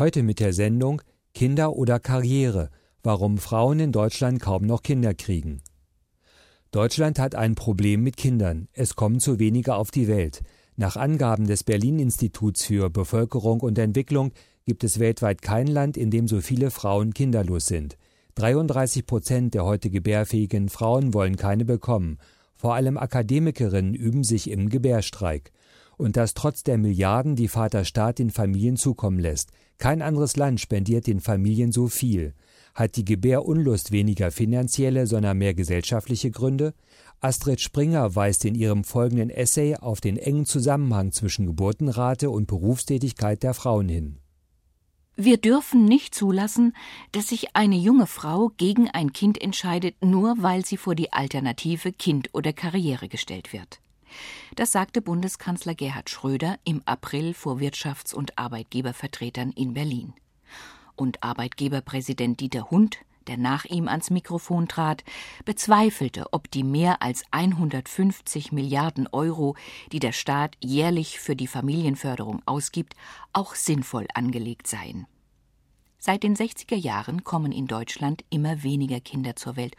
Heute mit der Sendung Kinder oder Karriere, warum Frauen in Deutschland kaum noch Kinder kriegen. Deutschland hat ein Problem mit Kindern. Es kommen zu wenige auf die Welt. Nach Angaben des Berlin Instituts für Bevölkerung und Entwicklung gibt es weltweit kein Land, in dem so viele Frauen kinderlos sind. 33 Prozent der heute gebärfähigen Frauen wollen keine bekommen. Vor allem Akademikerinnen üben sich im Gebärstreik. Und das trotz der Milliarden, die Vaterstaat den Familien zukommen lässt. Kein anderes Land spendiert den Familien so viel. Hat die Gebärunlust weniger finanzielle, sondern mehr gesellschaftliche Gründe? Astrid Springer weist in ihrem folgenden Essay auf den engen Zusammenhang zwischen Geburtenrate und Berufstätigkeit der Frauen hin. Wir dürfen nicht zulassen, dass sich eine junge Frau gegen ein Kind entscheidet, nur weil sie vor die Alternative Kind oder Karriere gestellt wird. Das sagte Bundeskanzler Gerhard Schröder im April vor Wirtschafts- und Arbeitgebervertretern in Berlin. Und Arbeitgeberpräsident Dieter Hund, der nach ihm ans Mikrofon trat, bezweifelte, ob die mehr als 150 Milliarden Euro, die der Staat jährlich für die Familienförderung ausgibt, auch sinnvoll angelegt seien. Seit den 60er Jahren kommen in Deutschland immer weniger Kinder zur Welt,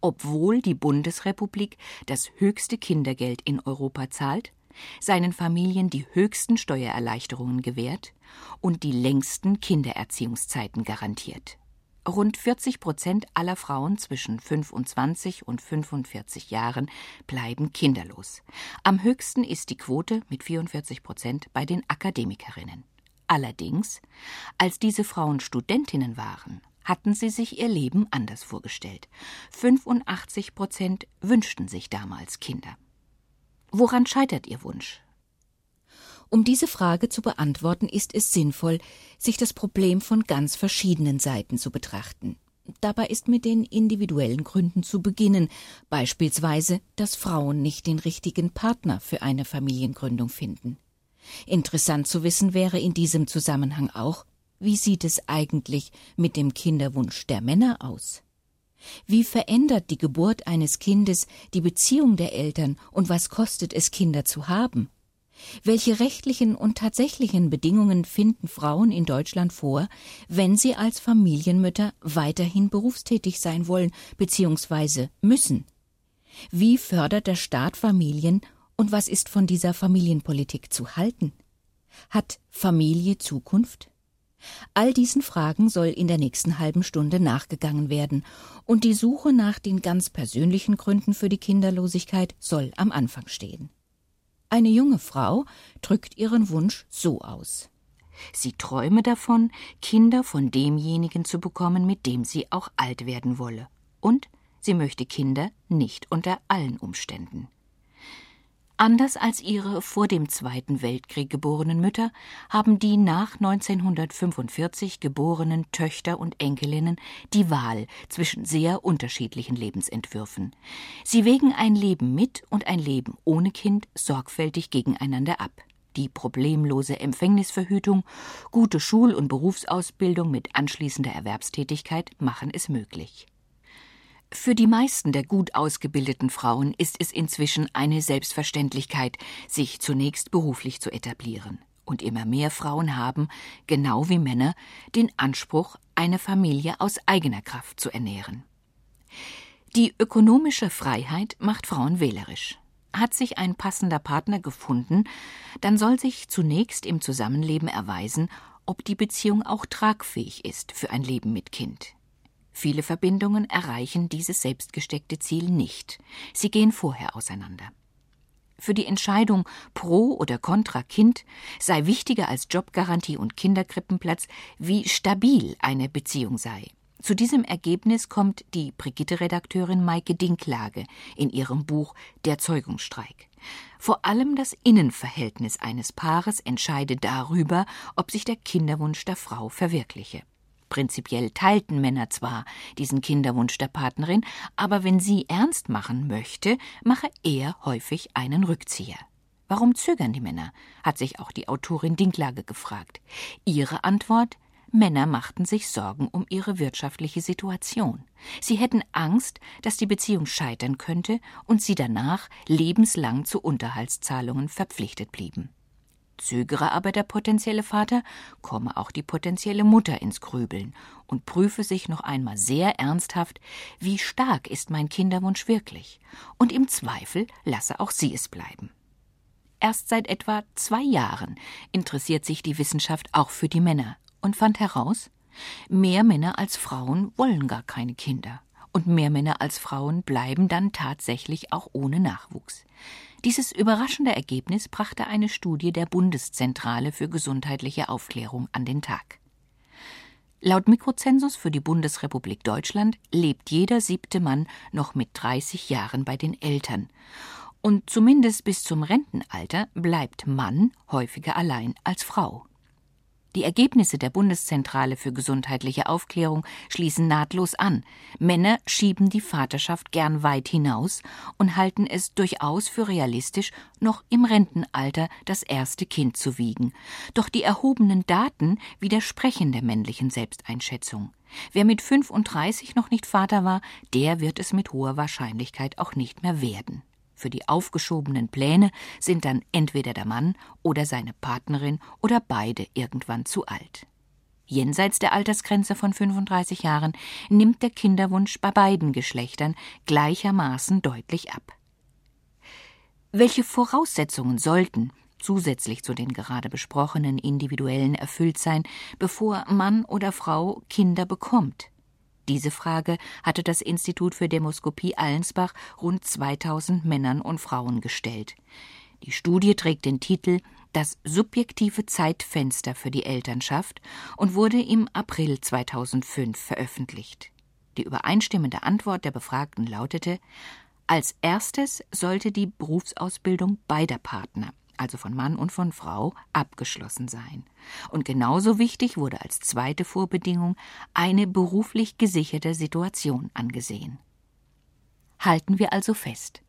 obwohl die Bundesrepublik das höchste Kindergeld in Europa zahlt, seinen Familien die höchsten Steuererleichterungen gewährt und die längsten Kindererziehungszeiten garantiert. Rund 40 Prozent aller Frauen zwischen 25 und 45 Jahren bleiben kinderlos. Am höchsten ist die Quote mit 44 Prozent bei den Akademikerinnen. Allerdings, als diese Frauen Studentinnen waren, hatten sie sich ihr Leben anders vorgestellt. 85 Prozent wünschten sich damals Kinder. Woran scheitert Ihr Wunsch? Um diese Frage zu beantworten, ist es sinnvoll, sich das Problem von ganz verschiedenen Seiten zu betrachten. Dabei ist mit den individuellen Gründen zu beginnen, beispielsweise, dass Frauen nicht den richtigen Partner für eine Familiengründung finden. Interessant zu wissen wäre in diesem Zusammenhang auch, wie sieht es eigentlich mit dem Kinderwunsch der Männer aus? Wie verändert die Geburt eines Kindes die Beziehung der Eltern und was kostet es, Kinder zu haben? Welche rechtlichen und tatsächlichen Bedingungen finden Frauen in Deutschland vor, wenn sie als Familienmütter weiterhin berufstätig sein wollen bzw. müssen? Wie fördert der Staat Familien und was ist von dieser Familienpolitik zu halten? Hat Familie Zukunft? All diesen Fragen soll in der nächsten halben Stunde nachgegangen werden, und die Suche nach den ganz persönlichen Gründen für die Kinderlosigkeit soll am Anfang stehen. Eine junge Frau drückt ihren Wunsch so aus. Sie träume davon, Kinder von demjenigen zu bekommen, mit dem sie auch alt werden wolle. Und sie möchte Kinder nicht unter allen Umständen. Anders als ihre vor dem Zweiten Weltkrieg geborenen Mütter haben die nach 1945 geborenen Töchter und Enkelinnen die Wahl zwischen sehr unterschiedlichen Lebensentwürfen. Sie wägen ein Leben mit und ein Leben ohne Kind sorgfältig gegeneinander ab. Die problemlose Empfängnisverhütung, gute Schul- und Berufsausbildung mit anschließender Erwerbstätigkeit machen es möglich. Für die meisten der gut ausgebildeten Frauen ist es inzwischen eine Selbstverständlichkeit, sich zunächst beruflich zu etablieren. Und immer mehr Frauen haben, genau wie Männer, den Anspruch, eine Familie aus eigener Kraft zu ernähren. Die ökonomische Freiheit macht Frauen wählerisch. Hat sich ein passender Partner gefunden, dann soll sich zunächst im Zusammenleben erweisen, ob die Beziehung auch tragfähig ist für ein Leben mit Kind. Viele Verbindungen erreichen dieses selbstgesteckte Ziel nicht. Sie gehen vorher auseinander. Für die Entscheidung pro oder contra Kind sei wichtiger als Jobgarantie und Kinderkrippenplatz, wie stabil eine Beziehung sei. Zu diesem Ergebnis kommt die Brigitte-Redakteurin Maike Dinklage in ihrem Buch Der Zeugungsstreik. Vor allem das Innenverhältnis eines Paares entscheide darüber, ob sich der Kinderwunsch der Frau verwirkliche. Prinzipiell teilten Männer zwar diesen Kinderwunsch der Partnerin, aber wenn sie ernst machen möchte, mache er häufig einen Rückzieher. Warum zögern die Männer? hat sich auch die Autorin Dinklage gefragt. Ihre Antwort Männer machten sich Sorgen um ihre wirtschaftliche Situation. Sie hätten Angst, dass die Beziehung scheitern könnte und sie danach lebenslang zu Unterhaltszahlungen verpflichtet blieben. Zögere aber der potenzielle Vater, komme auch die potenzielle Mutter ins Grübeln und prüfe sich noch einmal sehr ernsthaft, wie stark ist mein Kinderwunsch wirklich, und im Zweifel lasse auch sie es bleiben. Erst seit etwa zwei Jahren interessiert sich die Wissenschaft auch für die Männer und fand heraus, mehr Männer als Frauen wollen gar keine Kinder, und mehr Männer als Frauen bleiben dann tatsächlich auch ohne Nachwuchs. Dieses überraschende Ergebnis brachte eine Studie der Bundeszentrale für gesundheitliche Aufklärung an den Tag. Laut Mikrozensus für die Bundesrepublik Deutschland lebt jeder siebte Mann noch mit 30 Jahren bei den Eltern. Und zumindest bis zum Rentenalter bleibt Mann häufiger allein als Frau. Die Ergebnisse der Bundeszentrale für gesundheitliche Aufklärung schließen nahtlos an. Männer schieben die Vaterschaft gern weit hinaus und halten es durchaus für realistisch, noch im Rentenalter das erste Kind zu wiegen. Doch die erhobenen Daten widersprechen der männlichen Selbsteinschätzung. Wer mit 35 noch nicht Vater war, der wird es mit hoher Wahrscheinlichkeit auch nicht mehr werden. Für die aufgeschobenen Pläne sind dann entweder der Mann oder seine Partnerin oder beide irgendwann zu alt. Jenseits der Altersgrenze von 35 Jahren nimmt der Kinderwunsch bei beiden Geschlechtern gleichermaßen deutlich ab. Welche Voraussetzungen sollten, zusätzlich zu den gerade besprochenen individuellen, erfüllt sein, bevor Mann oder Frau Kinder bekommt? Diese Frage hatte das Institut für Demoskopie Allensbach rund 2000 Männern und Frauen gestellt. Die Studie trägt den Titel Das subjektive Zeitfenster für die Elternschaft und wurde im April 2005 veröffentlicht. Die übereinstimmende Antwort der Befragten lautete Als erstes sollte die Berufsausbildung beider Partner also von Mann und von Frau, abgeschlossen sein. Und genauso wichtig wurde als zweite Vorbedingung eine beruflich gesicherte Situation angesehen. Halten wir also fest.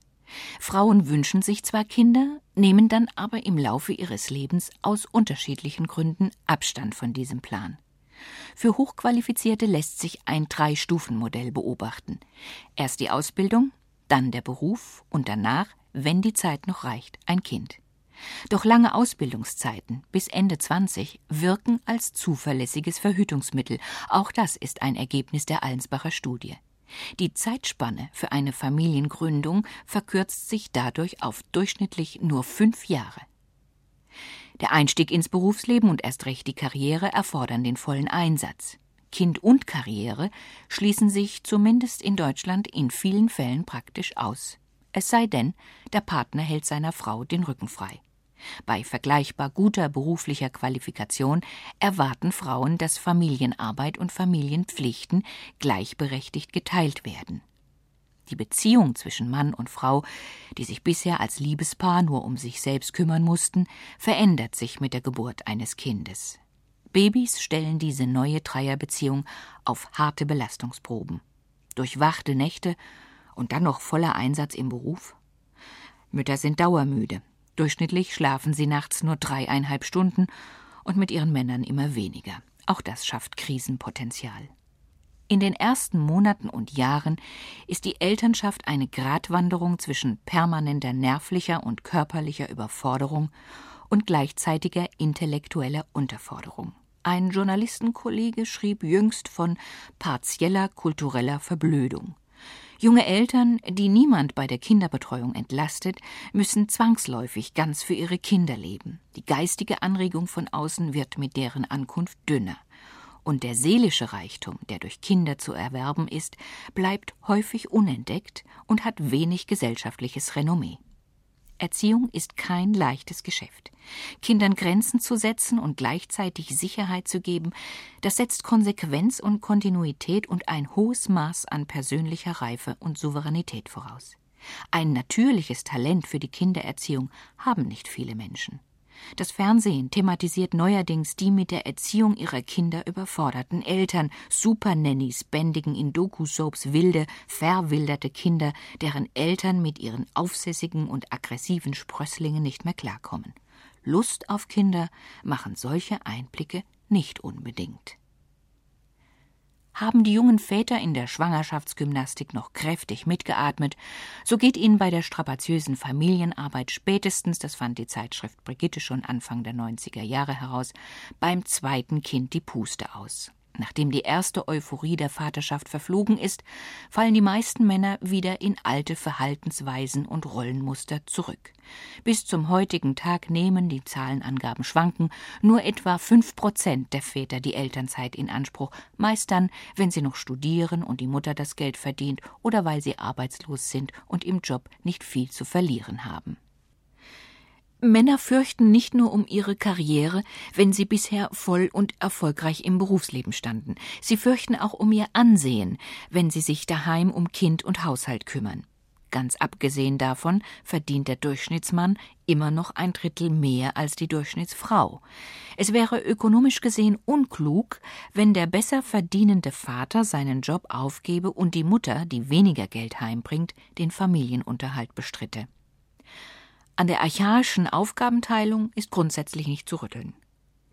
Frauen wünschen sich zwar Kinder, nehmen dann aber im Laufe ihres Lebens aus unterschiedlichen Gründen Abstand von diesem Plan. Für Hochqualifizierte lässt sich ein Drei-Stufen-Modell beobachten. Erst die Ausbildung, dann der Beruf und danach, wenn die Zeit noch reicht, ein Kind. Doch lange Ausbildungszeiten bis Ende 20 wirken als zuverlässiges Verhütungsmittel. Auch das ist ein Ergebnis der Allensbacher Studie. Die Zeitspanne für eine Familiengründung verkürzt sich dadurch auf durchschnittlich nur fünf Jahre. Der Einstieg ins Berufsleben und erst recht die Karriere erfordern den vollen Einsatz. Kind und Karriere schließen sich zumindest in Deutschland in vielen Fällen praktisch aus. Es sei denn, der Partner hält seiner Frau den Rücken frei. Bei vergleichbar guter beruflicher Qualifikation erwarten Frauen, dass Familienarbeit und Familienpflichten gleichberechtigt geteilt werden. Die Beziehung zwischen Mann und Frau, die sich bisher als Liebespaar nur um sich selbst kümmern mussten, verändert sich mit der Geburt eines Kindes. Babys stellen diese neue Dreierbeziehung auf harte Belastungsproben. Durchwachte Nächte und dann noch voller Einsatz im Beruf? Mütter sind dauermüde, Durchschnittlich schlafen sie nachts nur dreieinhalb Stunden und mit ihren Männern immer weniger. Auch das schafft Krisenpotenzial. In den ersten Monaten und Jahren ist die Elternschaft eine Gratwanderung zwischen permanenter nervlicher und körperlicher Überforderung und gleichzeitiger intellektueller Unterforderung. Ein Journalistenkollege schrieb jüngst von partieller kultureller Verblödung. Junge Eltern, die niemand bei der Kinderbetreuung entlastet, müssen zwangsläufig ganz für ihre Kinder leben. Die geistige Anregung von außen wird mit deren Ankunft dünner. Und der seelische Reichtum, der durch Kinder zu erwerben ist, bleibt häufig unentdeckt und hat wenig gesellschaftliches Renommee. Erziehung ist kein leichtes Geschäft. Kindern Grenzen zu setzen und gleichzeitig Sicherheit zu geben, das setzt Konsequenz und Kontinuität und ein hohes Maß an persönlicher Reife und Souveränität voraus. Ein natürliches Talent für die Kindererziehung haben nicht viele Menschen. Das Fernsehen thematisiert neuerdings die mit der Erziehung ihrer Kinder überforderten Eltern. Supernannies bändigen in Doku-Soaps wilde, verwilderte Kinder, deren Eltern mit ihren aufsässigen und aggressiven Sprösslingen nicht mehr klarkommen. Lust auf Kinder machen solche Einblicke nicht unbedingt. Haben die jungen Väter in der Schwangerschaftsgymnastik noch kräftig mitgeatmet, so geht ihnen bei der strapaziösen Familienarbeit spätestens, das fand die Zeitschrift Brigitte schon Anfang der 90er Jahre heraus, beim zweiten Kind die Puste aus. Nachdem die erste Euphorie der Vaterschaft verflogen ist, fallen die meisten Männer wieder in alte Verhaltensweisen und Rollenmuster zurück. Bis zum heutigen Tag nehmen, die Zahlenangaben schwanken, nur etwa fünf Prozent der Väter die Elternzeit in Anspruch, meist dann, wenn sie noch studieren und die Mutter das Geld verdient oder weil sie arbeitslos sind und im Job nicht viel zu verlieren haben. Männer fürchten nicht nur um ihre Karriere, wenn sie bisher voll und erfolgreich im Berufsleben standen. Sie fürchten auch um ihr Ansehen, wenn sie sich daheim um Kind und Haushalt kümmern. Ganz abgesehen davon verdient der Durchschnittsmann immer noch ein Drittel mehr als die Durchschnittsfrau. Es wäre ökonomisch gesehen unklug, wenn der besser verdienende Vater seinen Job aufgebe und die Mutter, die weniger Geld heimbringt, den Familienunterhalt bestritte. An der archaischen Aufgabenteilung ist grundsätzlich nicht zu rütteln.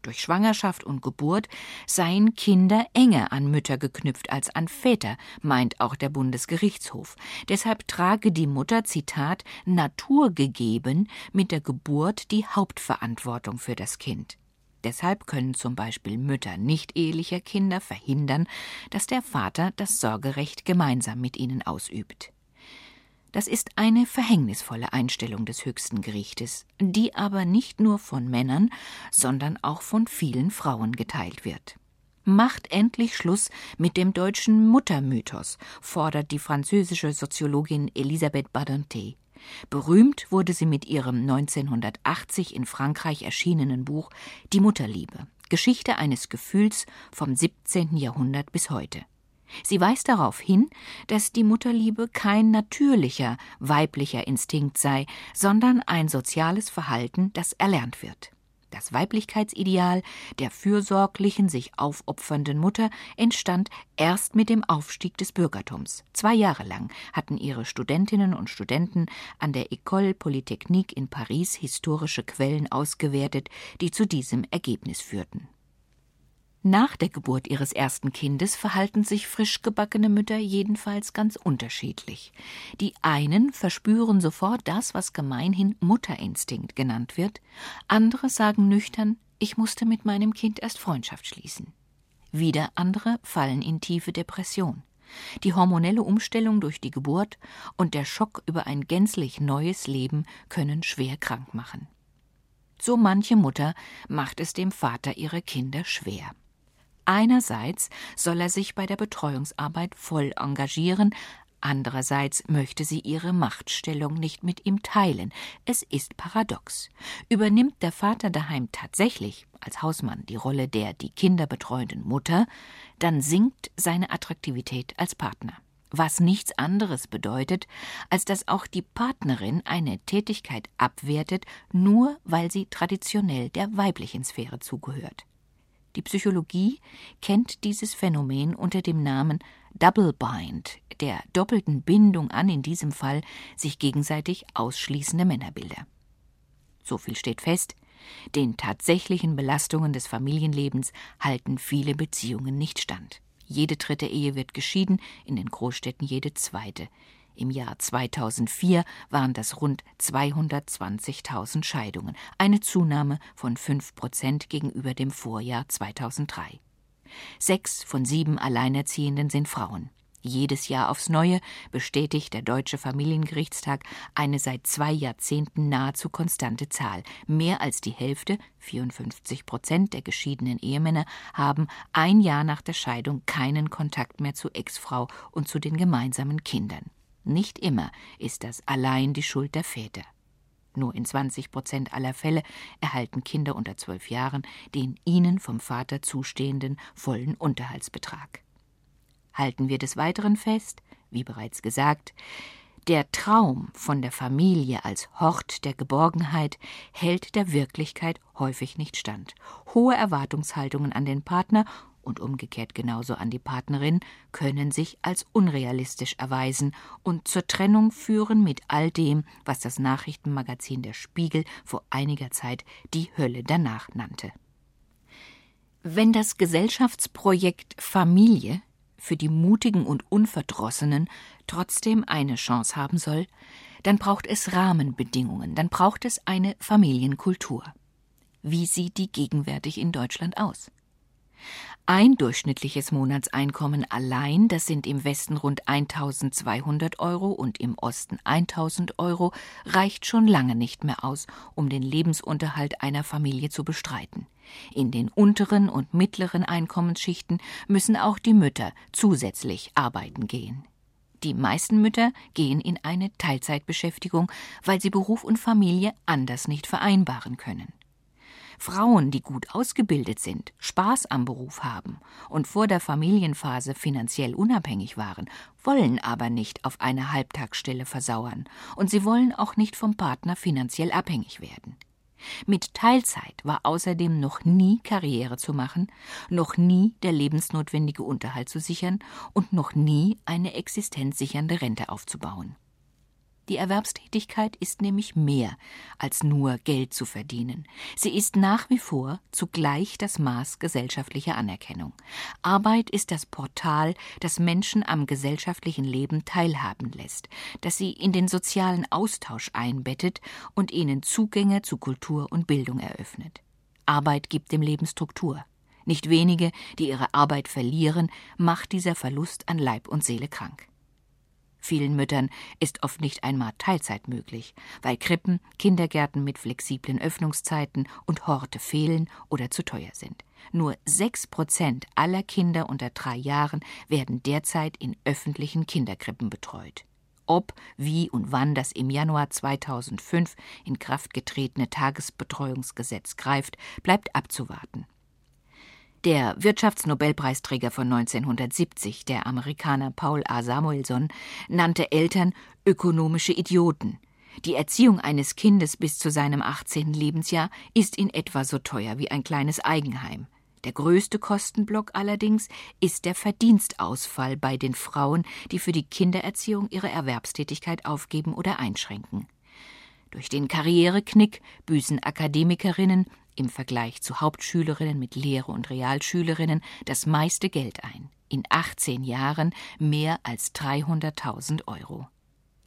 Durch Schwangerschaft und Geburt seien Kinder enger an Mütter geknüpft als an Väter, meint auch der Bundesgerichtshof. Deshalb trage die Mutter, Zitat, naturgegeben mit der Geburt die Hauptverantwortung für das Kind. Deshalb können zum Beispiel Mütter nicht ehelicher Kinder verhindern, dass der Vater das Sorgerecht gemeinsam mit ihnen ausübt. Das ist eine verhängnisvolle Einstellung des höchsten Gerichtes, die aber nicht nur von Männern, sondern auch von vielen Frauen geteilt wird. Macht endlich Schluss mit dem deutschen Muttermythos, fordert die französische Soziologin Elisabeth Badinter. Berühmt wurde sie mit ihrem 1980 in Frankreich erschienenen Buch Die Mutterliebe, Geschichte eines Gefühls vom 17. Jahrhundert bis heute. Sie weist darauf hin, dass die Mutterliebe kein natürlicher weiblicher Instinkt sei, sondern ein soziales Verhalten, das erlernt wird. Das Weiblichkeitsideal der fürsorglichen, sich aufopfernden Mutter entstand erst mit dem Aufstieg des Bürgertums. Zwei Jahre lang hatten ihre Studentinnen und Studenten an der École Polytechnique in Paris historische Quellen ausgewertet, die zu diesem Ergebnis führten. Nach der Geburt ihres ersten Kindes verhalten sich frisch gebackene Mütter jedenfalls ganz unterschiedlich. Die einen verspüren sofort das, was gemeinhin Mutterinstinkt genannt wird, andere sagen nüchtern, ich musste mit meinem Kind erst Freundschaft schließen. Wieder andere fallen in tiefe Depression. Die hormonelle Umstellung durch die Geburt und der Schock über ein gänzlich neues Leben können schwer krank machen. So manche Mutter macht es dem Vater ihrer Kinder schwer. Einerseits soll er sich bei der Betreuungsarbeit voll engagieren, andererseits möchte sie ihre Machtstellung nicht mit ihm teilen. Es ist paradox. Übernimmt der Vater daheim tatsächlich als Hausmann die Rolle der die Kinder betreuenden Mutter, dann sinkt seine Attraktivität als Partner was nichts anderes bedeutet, als dass auch die Partnerin eine Tätigkeit abwertet, nur weil sie traditionell der weiblichen Sphäre zugehört. Die Psychologie kennt dieses Phänomen unter dem Namen Double Bind, der doppelten Bindung an in diesem Fall sich gegenseitig ausschließende Männerbilder. So viel steht fest, den tatsächlichen Belastungen des Familienlebens halten viele Beziehungen nicht stand. Jede dritte Ehe wird geschieden, in den Großstädten jede zweite. Im Jahr 2004 waren das rund 220.000 Scheidungen, eine Zunahme von 5 Prozent gegenüber dem Vorjahr 2003. Sechs von sieben Alleinerziehenden sind Frauen. Jedes Jahr aufs Neue bestätigt der Deutsche Familiengerichtstag eine seit zwei Jahrzehnten nahezu konstante Zahl. Mehr als die Hälfte, 54 Prozent der geschiedenen Ehemänner, haben ein Jahr nach der Scheidung keinen Kontakt mehr zu Ex-Frau und zu den gemeinsamen Kindern. Nicht immer ist das allein die Schuld der Väter. Nur in 20 Prozent aller Fälle erhalten Kinder unter zwölf Jahren den ihnen vom Vater zustehenden vollen Unterhaltsbetrag. Halten wir des Weiteren fest, wie bereits gesagt, der Traum von der Familie als Hort der Geborgenheit hält der Wirklichkeit häufig nicht stand. Hohe Erwartungshaltungen an den Partner und umgekehrt genauso an die Partnerin können sich als unrealistisch erweisen und zur Trennung führen mit all dem, was das Nachrichtenmagazin Der Spiegel vor einiger Zeit die Hölle danach nannte. Wenn das Gesellschaftsprojekt Familie für die Mutigen und Unverdrossenen trotzdem eine Chance haben soll, dann braucht es Rahmenbedingungen, dann braucht es eine Familienkultur. Wie sieht die gegenwärtig in Deutschland aus? Ein durchschnittliches Monatseinkommen allein, das sind im Westen rund 1200 Euro und im Osten 1000 Euro, reicht schon lange nicht mehr aus, um den Lebensunterhalt einer Familie zu bestreiten. In den unteren und mittleren Einkommensschichten müssen auch die Mütter zusätzlich arbeiten gehen. Die meisten Mütter gehen in eine Teilzeitbeschäftigung, weil sie Beruf und Familie anders nicht vereinbaren können. Frauen, die gut ausgebildet sind, Spaß am Beruf haben und vor der Familienphase finanziell unabhängig waren, wollen aber nicht auf eine Halbtagsstelle versauern und sie wollen auch nicht vom Partner finanziell abhängig werden. Mit Teilzeit war außerdem noch nie Karriere zu machen, noch nie der lebensnotwendige Unterhalt zu sichern und noch nie eine existenzsichernde Rente aufzubauen. Die Erwerbstätigkeit ist nämlich mehr als nur Geld zu verdienen. Sie ist nach wie vor zugleich das Maß gesellschaftlicher Anerkennung. Arbeit ist das Portal, das Menschen am gesellschaftlichen Leben teilhaben lässt, das sie in den sozialen Austausch einbettet und ihnen Zugänge zu Kultur und Bildung eröffnet. Arbeit gibt dem Leben Struktur. Nicht wenige, die ihre Arbeit verlieren, macht dieser Verlust an Leib und Seele krank. Vielen Müttern ist oft nicht einmal Teilzeit möglich, weil Krippen, Kindergärten mit flexiblen Öffnungszeiten und Horte fehlen oder zu teuer sind. Nur sechs Prozent aller Kinder unter drei Jahren werden derzeit in öffentlichen Kinderkrippen betreut. Ob, wie und wann das im Januar 2005 in Kraft getretene Tagesbetreuungsgesetz greift, bleibt abzuwarten. Der Wirtschaftsnobelpreisträger von 1970, der Amerikaner Paul A. Samuelson, nannte Eltern ökonomische Idioten. Die Erziehung eines Kindes bis zu seinem 18. Lebensjahr ist in etwa so teuer wie ein kleines Eigenheim. Der größte Kostenblock allerdings ist der Verdienstausfall bei den Frauen, die für die Kindererziehung ihre Erwerbstätigkeit aufgeben oder einschränken. Durch den Karriereknick büßen Akademikerinnen im Vergleich zu Hauptschülerinnen mit Lehre und Realschülerinnen das meiste Geld ein. In 18 Jahren mehr als 300.000 Euro.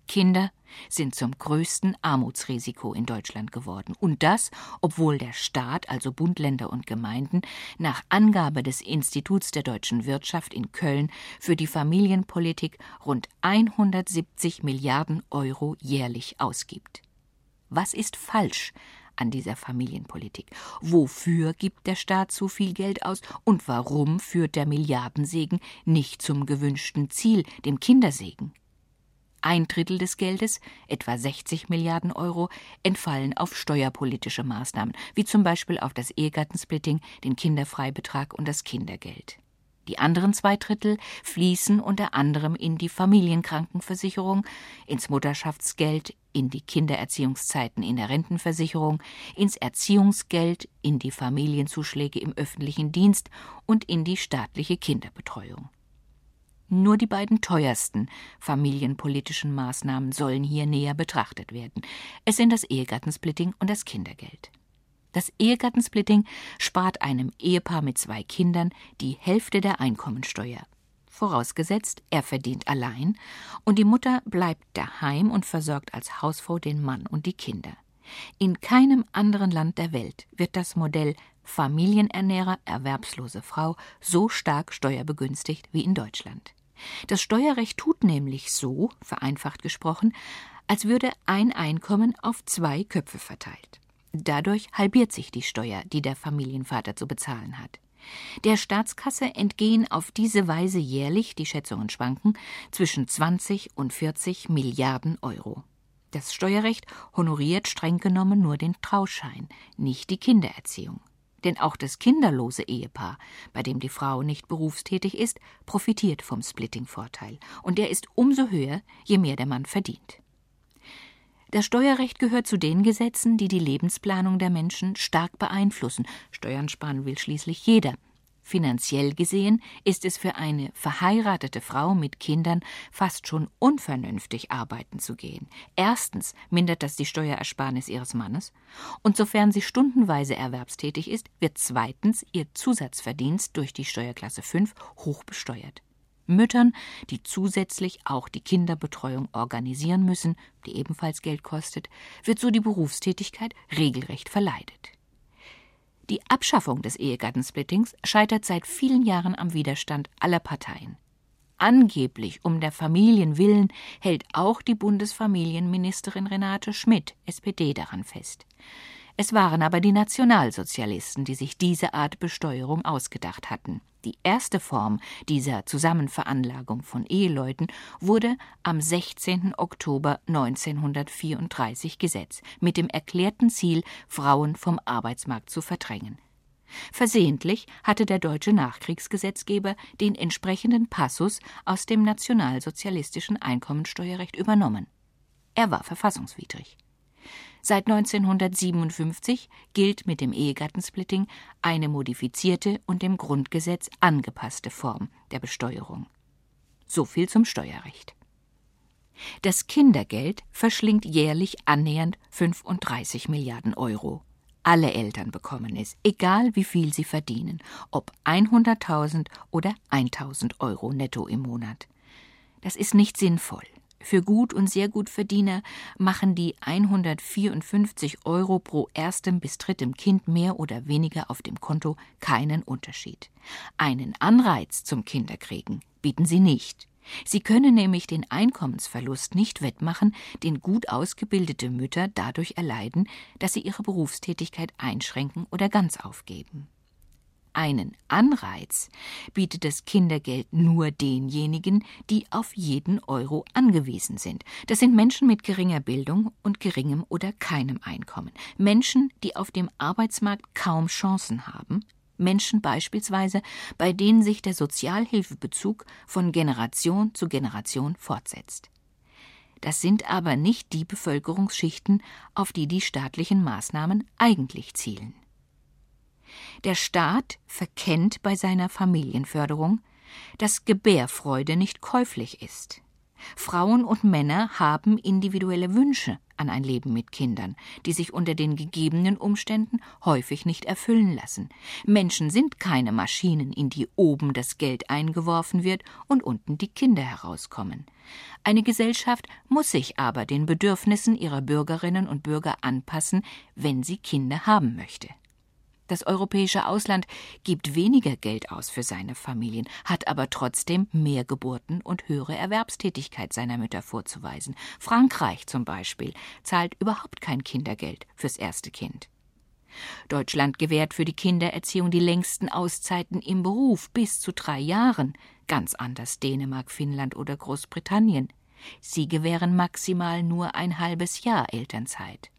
Kinder sind zum größten Armutsrisiko in Deutschland geworden. Und das, obwohl der Staat, also Bund, Länder und Gemeinden, nach Angabe des Instituts der deutschen Wirtschaft in Köln für die Familienpolitik rund 170 Milliarden Euro jährlich ausgibt. Was ist falsch an dieser Familienpolitik? Wofür gibt der Staat so viel Geld aus und warum führt der Milliardensegen nicht zum gewünschten Ziel, dem Kindersegen? Ein Drittel des Geldes, etwa 60 Milliarden Euro, entfallen auf steuerpolitische Maßnahmen, wie zum Beispiel auf das Ehegattensplitting, den Kinderfreibetrag und das Kindergeld. Die anderen zwei Drittel fließen unter anderem in die Familienkrankenversicherung, ins Mutterschaftsgeld, in die Kindererziehungszeiten in der Rentenversicherung, ins Erziehungsgeld, in die Familienzuschläge im öffentlichen Dienst und in die staatliche Kinderbetreuung. Nur die beiden teuersten familienpolitischen Maßnahmen sollen hier näher betrachtet werden. Es sind das Ehegattensplitting und das Kindergeld. Das Ehegattensplitting spart einem Ehepaar mit zwei Kindern die Hälfte der Einkommensteuer. Vorausgesetzt, er verdient allein und die Mutter bleibt daheim und versorgt als Hausfrau den Mann und die Kinder. In keinem anderen Land der Welt wird das Modell Familienernährer, erwerbslose Frau so stark steuerbegünstigt wie in Deutschland. Das Steuerrecht tut nämlich so, vereinfacht gesprochen, als würde ein Einkommen auf zwei Köpfe verteilt. Dadurch halbiert sich die Steuer, die der Familienvater zu bezahlen hat. Der Staatskasse entgehen auf diese Weise jährlich, die Schätzungen schwanken, zwischen 20 und 40 Milliarden Euro. Das Steuerrecht honoriert streng genommen nur den Trauschein, nicht die Kindererziehung. Denn auch das kinderlose Ehepaar, bei dem die Frau nicht berufstätig ist, profitiert vom Splitting-Vorteil. Und der ist umso höher, je mehr der Mann verdient. Das Steuerrecht gehört zu den Gesetzen, die die Lebensplanung der Menschen stark beeinflussen. Steuern sparen will schließlich jeder. Finanziell gesehen ist es für eine verheiratete Frau mit Kindern fast schon unvernünftig arbeiten zu gehen. Erstens mindert das die Steuerersparnis ihres Mannes, und sofern sie stundenweise erwerbstätig ist, wird zweitens ihr Zusatzverdienst durch die Steuerklasse 5 hoch besteuert. Müttern, die zusätzlich auch die Kinderbetreuung organisieren müssen, die ebenfalls Geld kostet, wird so die Berufstätigkeit regelrecht verleidet. Die Abschaffung des Ehegattensplittings scheitert seit vielen Jahren am Widerstand aller Parteien. Angeblich um der Familien willen hält auch die Bundesfamilienministerin Renate Schmidt, SPD, daran fest. Es waren aber die Nationalsozialisten, die sich diese Art Besteuerung ausgedacht hatten. Die erste Form dieser Zusammenveranlagung von Eheleuten wurde am 16. Oktober 1934 gesetzt, mit dem erklärten Ziel, Frauen vom Arbeitsmarkt zu verdrängen. Versehentlich hatte der deutsche Nachkriegsgesetzgeber den entsprechenden Passus aus dem nationalsozialistischen Einkommensteuerrecht übernommen. Er war verfassungswidrig. Seit 1957 gilt mit dem Ehegattensplitting eine modifizierte und dem Grundgesetz angepasste Form der Besteuerung. So viel zum Steuerrecht. Das Kindergeld verschlingt jährlich annähernd 35 Milliarden Euro. Alle Eltern bekommen es, egal wie viel sie verdienen, ob 100.000 oder 1.000 Euro netto im Monat. Das ist nicht sinnvoll. Für Gut- und sehr Gutverdiener machen die 154 Euro pro erstem bis drittem Kind mehr oder weniger auf dem Konto keinen Unterschied. Einen Anreiz zum Kinderkriegen bieten sie nicht. Sie können nämlich den Einkommensverlust nicht wettmachen, den gut ausgebildete Mütter dadurch erleiden, dass sie ihre Berufstätigkeit einschränken oder ganz aufgeben. Einen Anreiz bietet das Kindergeld nur denjenigen, die auf jeden Euro angewiesen sind. Das sind Menschen mit geringer Bildung und geringem oder keinem Einkommen. Menschen, die auf dem Arbeitsmarkt kaum Chancen haben. Menschen beispielsweise, bei denen sich der Sozialhilfebezug von Generation zu Generation fortsetzt. Das sind aber nicht die Bevölkerungsschichten, auf die die staatlichen Maßnahmen eigentlich zielen. Der Staat verkennt bei seiner Familienförderung, dass Gebärfreude nicht käuflich ist. Frauen und Männer haben individuelle Wünsche an ein Leben mit Kindern, die sich unter den gegebenen Umständen häufig nicht erfüllen lassen. Menschen sind keine Maschinen, in die oben das Geld eingeworfen wird und unten die Kinder herauskommen. Eine Gesellschaft muss sich aber den Bedürfnissen ihrer Bürgerinnen und Bürger anpassen, wenn sie Kinder haben möchte. Das europäische Ausland gibt weniger Geld aus für seine Familien, hat aber trotzdem mehr Geburten und höhere Erwerbstätigkeit seiner Mütter vorzuweisen. Frankreich zum Beispiel zahlt überhaupt kein Kindergeld fürs erste Kind. Deutschland gewährt für die Kindererziehung die längsten Auszeiten im Beruf bis zu drei Jahren, ganz anders Dänemark, Finnland oder Großbritannien. Sie gewähren maximal nur ein halbes Jahr Elternzeit.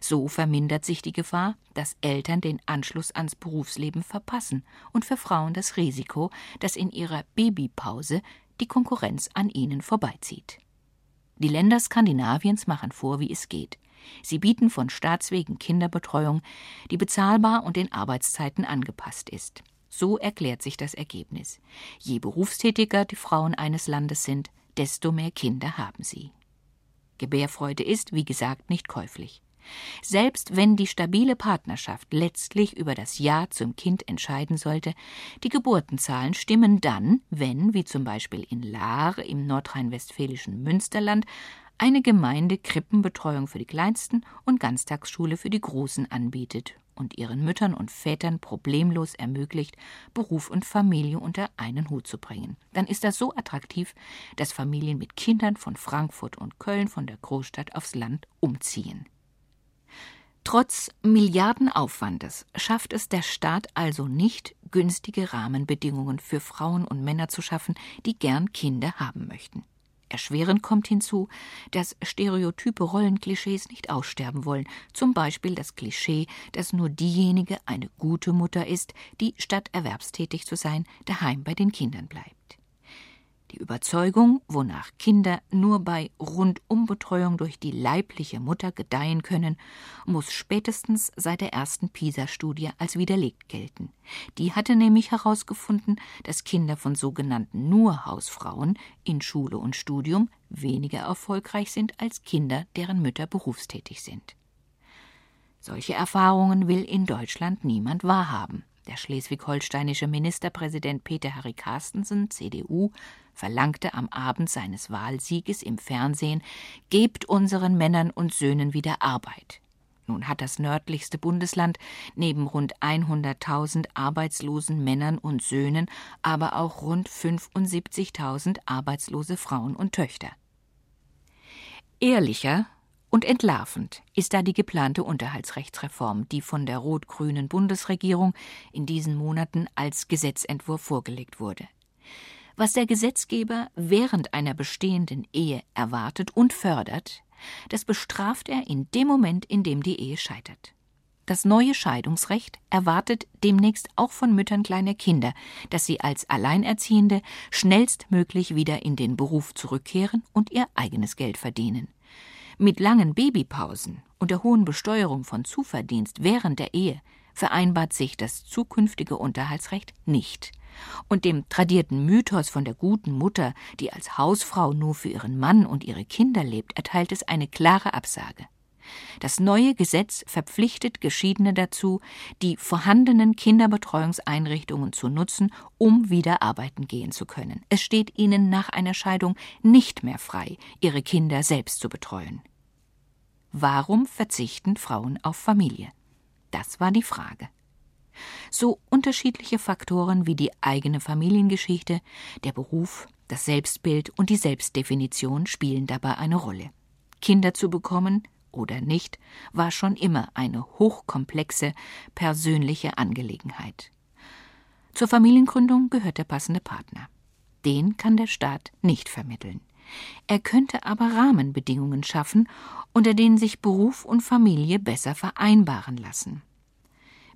So vermindert sich die Gefahr, dass Eltern den Anschluss ans Berufsleben verpassen und für Frauen das Risiko, dass in ihrer Babypause die Konkurrenz an ihnen vorbeizieht. Die Länder Skandinaviens machen vor, wie es geht. Sie bieten von Staatswegen Kinderbetreuung, die bezahlbar und den Arbeitszeiten angepasst ist. So erklärt sich das Ergebnis. Je berufstätiger die Frauen eines Landes sind, desto mehr Kinder haben sie. Gebärfreude ist, wie gesagt, nicht käuflich. Selbst wenn die stabile Partnerschaft letztlich über das Ja zum Kind entscheiden sollte, die Geburtenzahlen stimmen dann, wenn, wie zum Beispiel in Lahr im nordrhein-westfälischen Münsterland, eine Gemeinde Krippenbetreuung für die Kleinsten und Ganztagsschule für die Großen anbietet und ihren Müttern und Vätern problemlos ermöglicht, Beruf und Familie unter einen Hut zu bringen. Dann ist das so attraktiv, dass Familien mit Kindern von Frankfurt und Köln von der Großstadt aufs Land umziehen. Trotz Milliardenaufwandes schafft es der Staat also nicht, günstige Rahmenbedingungen für Frauen und Männer zu schaffen, die gern Kinder haben möchten. Erschwerend kommt hinzu, dass stereotype Rollenklischees nicht aussterben wollen, zum Beispiel das Klischee, dass nur diejenige eine gute Mutter ist, die statt erwerbstätig zu sein daheim bei den Kindern bleibt. Die Überzeugung, wonach Kinder nur bei Rundumbetreuung durch die leibliche Mutter gedeihen können, muss spätestens seit der ersten PISA-Studie als widerlegt gelten. Die hatte nämlich herausgefunden, dass Kinder von sogenannten Nur-Hausfrauen in Schule und Studium weniger erfolgreich sind als Kinder, deren Mütter berufstätig sind. Solche Erfahrungen will in Deutschland niemand wahrhaben. Der schleswig-holsteinische Ministerpräsident Peter Harry Carstensen, CDU, verlangte am Abend seines Wahlsieges im Fernsehen: Gebt unseren Männern und Söhnen wieder Arbeit. Nun hat das nördlichste Bundesland neben rund 100.000 arbeitslosen Männern und Söhnen aber auch rund 75.000 arbeitslose Frauen und Töchter. Ehrlicher und entlarvend ist da die geplante Unterhaltsrechtsreform, die von der rot-grünen Bundesregierung in diesen Monaten als Gesetzentwurf vorgelegt wurde. Was der Gesetzgeber während einer bestehenden Ehe erwartet und fördert, das bestraft er in dem Moment, in dem die Ehe scheitert. Das neue Scheidungsrecht erwartet demnächst auch von Müttern kleiner Kinder, dass sie als Alleinerziehende schnellstmöglich wieder in den Beruf zurückkehren und ihr eigenes Geld verdienen. Mit langen Babypausen und der hohen Besteuerung von Zuverdienst während der Ehe vereinbart sich das zukünftige Unterhaltsrecht nicht. Und dem tradierten Mythos von der guten Mutter, die als Hausfrau nur für ihren Mann und ihre Kinder lebt, erteilt es eine klare Absage. Das neue Gesetz verpflichtet Geschiedene dazu, die vorhandenen Kinderbetreuungseinrichtungen zu nutzen, um wieder arbeiten gehen zu können. Es steht ihnen nach einer Scheidung nicht mehr frei, ihre Kinder selbst zu betreuen. Warum verzichten Frauen auf Familie? Das war die Frage. So unterschiedliche Faktoren wie die eigene Familiengeschichte, der Beruf, das Selbstbild und die Selbstdefinition spielen dabei eine Rolle. Kinder zu bekommen oder nicht, war schon immer eine hochkomplexe persönliche Angelegenheit. Zur Familiengründung gehört der passende Partner. Den kann der Staat nicht vermitteln. Er könnte aber Rahmenbedingungen schaffen, unter denen sich Beruf und Familie besser vereinbaren lassen.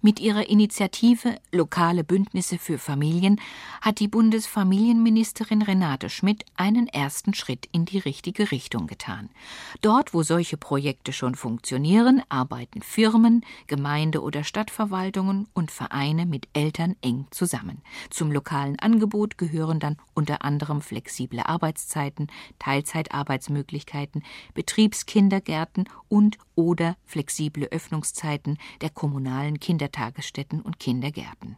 Mit ihrer Initiative Lokale Bündnisse für Familien hat die Bundesfamilienministerin Renate Schmidt einen ersten Schritt in die richtige Richtung getan. Dort, wo solche Projekte schon funktionieren, arbeiten Firmen, Gemeinde- oder Stadtverwaltungen und Vereine mit Eltern eng zusammen. Zum lokalen Angebot gehören dann unter anderem flexible Arbeitszeiten, Teilzeitarbeitsmöglichkeiten, Betriebskindergärten und oder flexible Öffnungszeiten der kommunalen Kindertagesstätten und Kindergärten.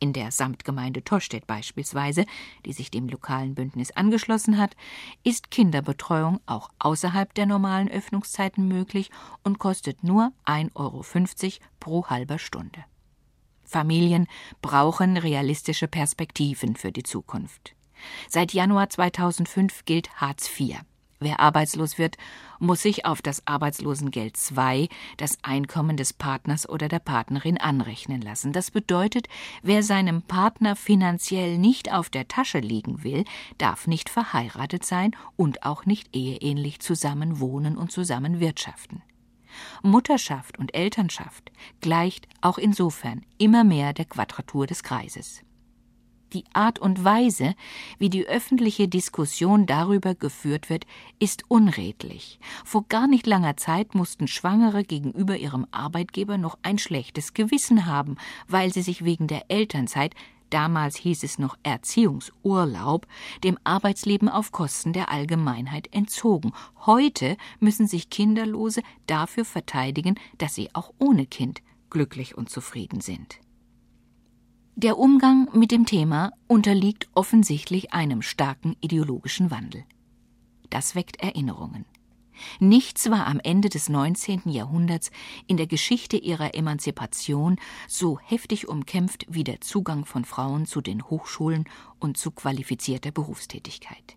In der Samtgemeinde Tostedt beispielsweise, die sich dem lokalen Bündnis angeschlossen hat, ist Kinderbetreuung auch außerhalb der normalen Öffnungszeiten möglich und kostet nur 1,50 Euro pro halber Stunde. Familien brauchen realistische Perspektiven für die Zukunft. Seit Januar 2005 gilt Hartz IV. Wer arbeitslos wird, muss sich auf das Arbeitslosengeld II das Einkommen des Partners oder der Partnerin anrechnen lassen. Das bedeutet, wer seinem Partner finanziell nicht auf der Tasche liegen will, darf nicht verheiratet sein und auch nicht eheähnlich zusammen wohnen und zusammen wirtschaften. Mutterschaft und Elternschaft gleicht auch insofern immer mehr der Quadratur des Kreises. Die Art und Weise, wie die öffentliche Diskussion darüber geführt wird, ist unredlich. Vor gar nicht langer Zeit mussten Schwangere gegenüber ihrem Arbeitgeber noch ein schlechtes Gewissen haben, weil sie sich wegen der Elternzeit damals hieß es noch Erziehungsurlaub, dem Arbeitsleben auf Kosten der Allgemeinheit entzogen. Heute müssen sich Kinderlose dafür verteidigen, dass sie auch ohne Kind glücklich und zufrieden sind. Der Umgang mit dem Thema unterliegt offensichtlich einem starken ideologischen Wandel. Das weckt Erinnerungen. Nichts war am Ende des 19. Jahrhunderts in der Geschichte ihrer Emanzipation so heftig umkämpft wie der Zugang von Frauen zu den Hochschulen und zu qualifizierter Berufstätigkeit.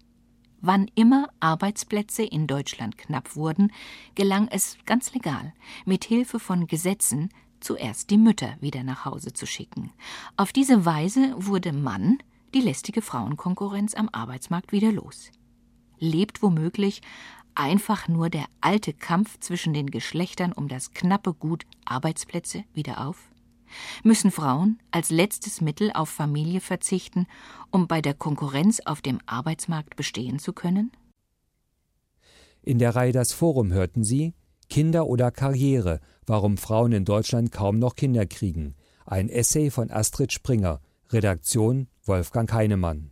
Wann immer Arbeitsplätze in Deutschland knapp wurden, gelang es ganz legal, mit Hilfe von Gesetzen zuerst die Mütter wieder nach Hause zu schicken. Auf diese Weise wurde Mann die lästige Frauenkonkurrenz am Arbeitsmarkt wieder los. Lebt womöglich einfach nur der alte Kampf zwischen den Geschlechtern um das knappe Gut Arbeitsplätze wieder auf? Müssen Frauen als letztes Mittel auf Familie verzichten, um bei der Konkurrenz auf dem Arbeitsmarkt bestehen zu können? In der Reihe Das Forum hörten Sie Kinder oder Karriere, warum Frauen in Deutschland kaum noch Kinder kriegen. Ein Essay von Astrid Springer, Redaktion Wolfgang Heinemann.